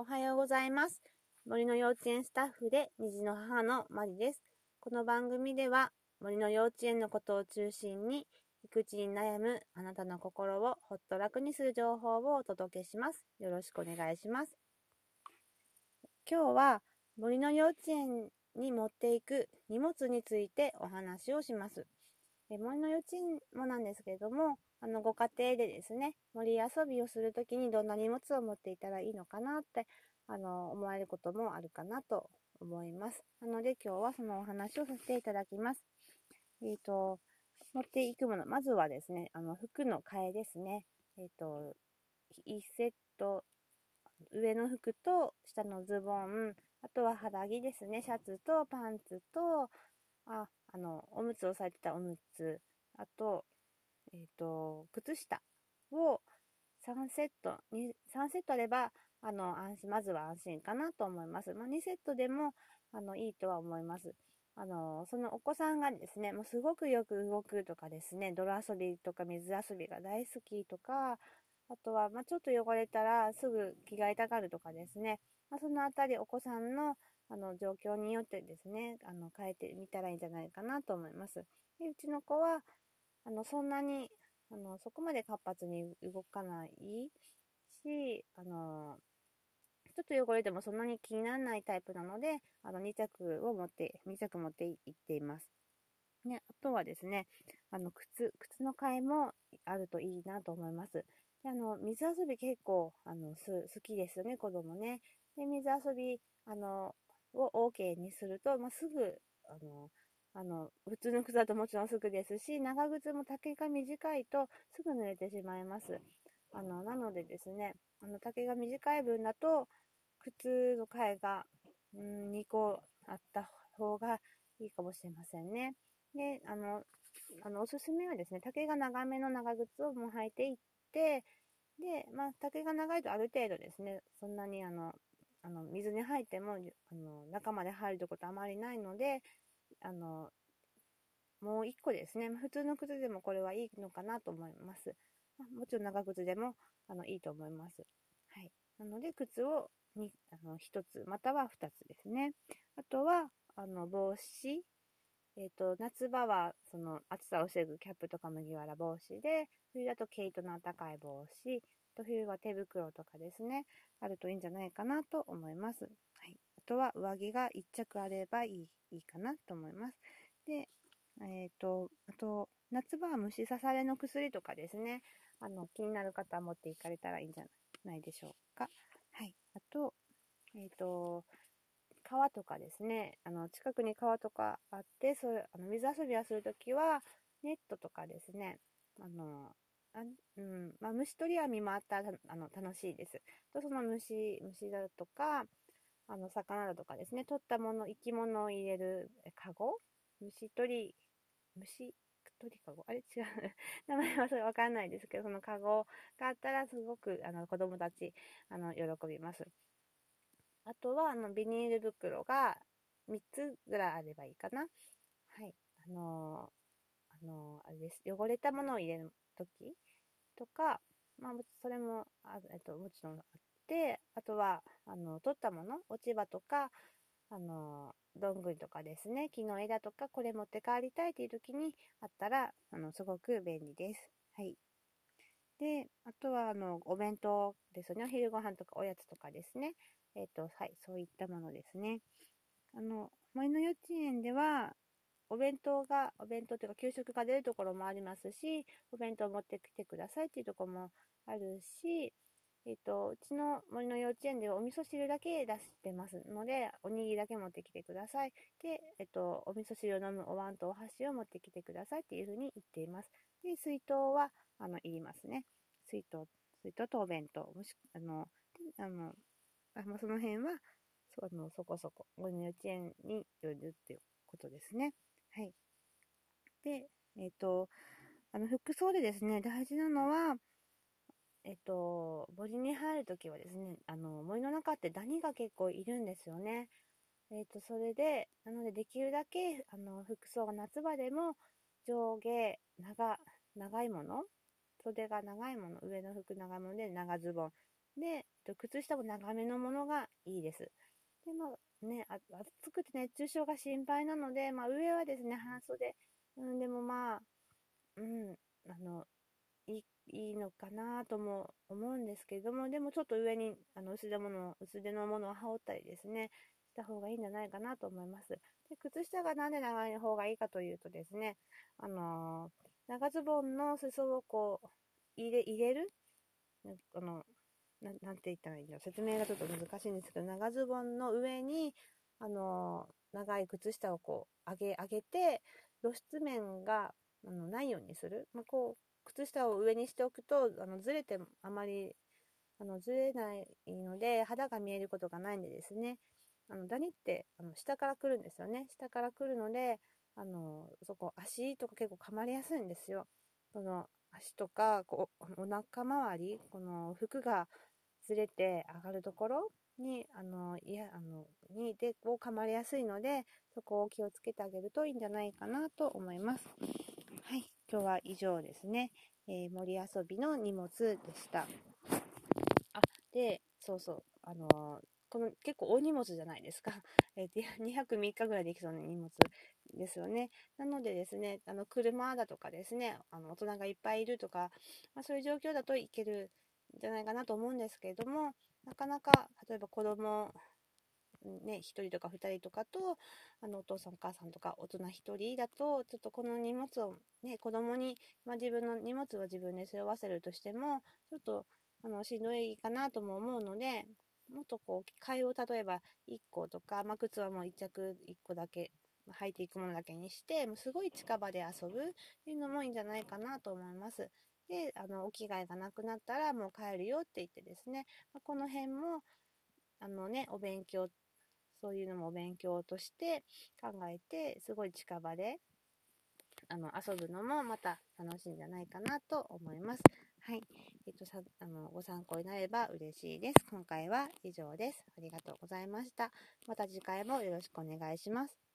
おはようございます。森の幼稚園スタッフで虹の母のマリです。この番組では森の幼稚園のことを中心に育児に悩むあなたの心をほっと楽にする情報をお届けします。よろしくお願いします。今日は森の幼稚園に持っていく荷物についてお話をします。森の幼稚園もなんですけれども、あの、ご家庭でですね、森遊びをするときにどんな荷物を持っていたらいいのかなって、あの、思われることもあるかなと思います。なので今日はそのお話をさせていただきます。えっ、ー、と、持っていくもの、まずはですね、あの、服の替えですね。えっ、ー、と、1セット、上の服と下のズボン、あとは肌着ですね、シャツとパンツと、あ、あの、おむつをされてたおむつ、あと、えっ、ー、と、靴下を3セット、3セットあれば、あの、安心、まずは安心かなと思います。まあ、2セットでも、あの、いいとは思います。あの、そのお子さんがですね、もうすごくよく動くとかですね、泥遊びとか水遊びが大好きとか、あとは、まあ、ちょっと汚れたらすぐ着替えたがるとかですね、まあ、そのあたりお子さんのあの状況によってですね、あの変えてみたらいいんじゃないかなと思います。でうちの子は、あの、そんなに、あの、そこまで活発に動かないし、あの、ちょっと汚れてもそんなに気にならないタイプなので、あの、2着を持って、2着持っていっています。ね、あとはですね、あの、靴、靴の替えもあるといいなと思います。で、あの、水遊び結構、あの、す、好きですよね、子供ね。で、水遊び、あの、を OK にすると、まあ、すぐ、あの、あの、普通の靴だともちろんすぐですし、長靴も丈が短いとすぐ濡れてしまいます。あの、なのでですね、あの、丈が短い分だと、靴の替えが、うん、2個あった方がいいかもしれませんね。で、あの、あの、おすすめはですね、丈が長めの長靴をもう履いていって、で、まあ、丈が長いとある程度ですね、そんなにあの、あの水に入ってもあの中まで入るってことはあまりないので、あの、もう一個ですね。普通の靴でもこれはいいのかなと思います。もちろん長靴でもあのいいと思います。はい。なので、靴をにあの1つ、または2つですね。あとは、あの、帽子。えっ、ー、と、夏場は、その、暑さを防ぐキャップとか麦わら帽子で、冬だと毛糸の高い帽子、と冬は手袋とかですね、あるといいんじゃないかなと思います。はい。あとは上着が1着あればいいいいかなと思います。で、えっ、ー、と、あと、夏場は虫刺されの薬とかですね、あの、気になる方は持っていかれたらいいんじゃないでしょうか。はい。あと、えっ、ー、と、川とかですね、あの、近くに川とかあって、そういう、あの、水遊びをするときは、ネットとかですね、あの、あうん、まあ、虫取り網もあったら、あの、楽しいです。と、その虫、虫だとか、あの、魚だとかですね、取ったもの、生き物を入れるカゴ？虫取り、虫取りカゴ？あれ？違う。名前はそれわかんないですけど、そのカゴがあったらすごく、あの、子供たち、あの、喜びます。あとは、あの、ビニール袋が3つぐらいあればいいかな。はい。あのー、あのー、あれです。汚れたものを入れるときとか、まあ、それも、あえっと、もちろんあっ、あとは、あの、取ったもの、落ち葉とか、あの、どんぐりとかですね、木の枝とか、これ持って帰りたいっていう時にあったら、あの、すごく便利です。はい。で、あとは、あの、お弁当ですね。お昼ご飯とかおやつとかですね。えっ、ー、と、はい、そういったものですね。あの、森の幼稚園では、お弁当が、お弁当というか給食が出るところもありますし、お弁当を持ってきてくださいっていうところもあるし、えっ、ー、と、うちの森の幼稚園ではお味噌汁だけ出してますので、おにぎりだけ持ってきてください。で、えっ、ー、と、お味噌汁を飲むお椀とお箸を持ってきてくださいっていうふうに言っています。で、水筒は、あの、いりますね。水筒、水筒とお弁当。もし、あの、あの、あまあ、その辺は、そあのそこそこ、森の幼稚園によるっていうことですね。はい。で、えっ、ー、と、あの、服装でですね、大事なのは、えっと、森に入るときはですね、あの、森の中ってダニが結構いるんですよね。えっと、それで、なのでできるだけ、あの、服装が夏場でも上下、長、長いもの袖が長いもの、上の服長いもので長ズボンで、靴下も長めのものがいいです。で、まあね、暑くて熱中症が心配なので、まあ上はですね、半袖。うん、でもまあ、うん、あの、いいいいのかなとも思うんですけれども、でもちょっと上にあの薄手もの薄手のものを羽織ったりですね、した方がいいんじゃないかなと思います。で靴下がなんで長い方がいいかというとですね、あのー、長ズボンの裾をこう入れ入れる？あのななんて言ったらいいんだ説明がちょっと難しいんですけど、長ズボンの上に、あのー、長い靴下をこう上げ上げて、露出面があのないようにする？まあ、こう靴下を上にしておくと、あのずれてあまりあのずれないので、肌が見えることがないんでですね、あのダニってあの下から来るんですよね。下から来るので、あのそこ足とか結構噛まれやすいんですよ。その足とかこうお腹周り、この服がずれて上がるところに、あの、いや、あの、に、で、を噛まれやすいので、そこを気をつけてあげるといいんじゃないかなと思います。今日は以上ですね。えー、森遊びの荷物でした。あ、で、そうそう、あのー、この結構大荷物じゃないですか。えー、2泊3日ぐらいできそうな荷物ですよね。なのでですね、あの、車だとかですね、あの、大人がいっぱいいるとか、まあ、そういう状況だといけるんじゃないかなと思うんですけれども、なかなか、例えば子供ね、1人とか2人とかと、あの、お父さんお母さんとか大人1人だと、ちょっとこの荷物をね、子供に、まあ、自分の荷物を自分で背負わせるとしても、ちょっと、あの、しんどいかなとも思うので、もっとこう、替えを例えば1個とか、まあ、靴はもう1着1個だけ、履いていくものだけにして、もうすごい近場で遊ぶっていうのもいいんじゃないかなと思います。で、あの、お着替えがなくなったらもう帰るよって言ってですね、まあ、この辺も、あのね、お勉強そういうのも勉強として考えて、すごい近場で、あの、遊ぶのもまた楽しいんじゃないかなと思います。はい。えっと、さ、あの、ご参考になれば嬉しいです。今回は以上です。ありがとうございました。また次回もよろしくお願いします。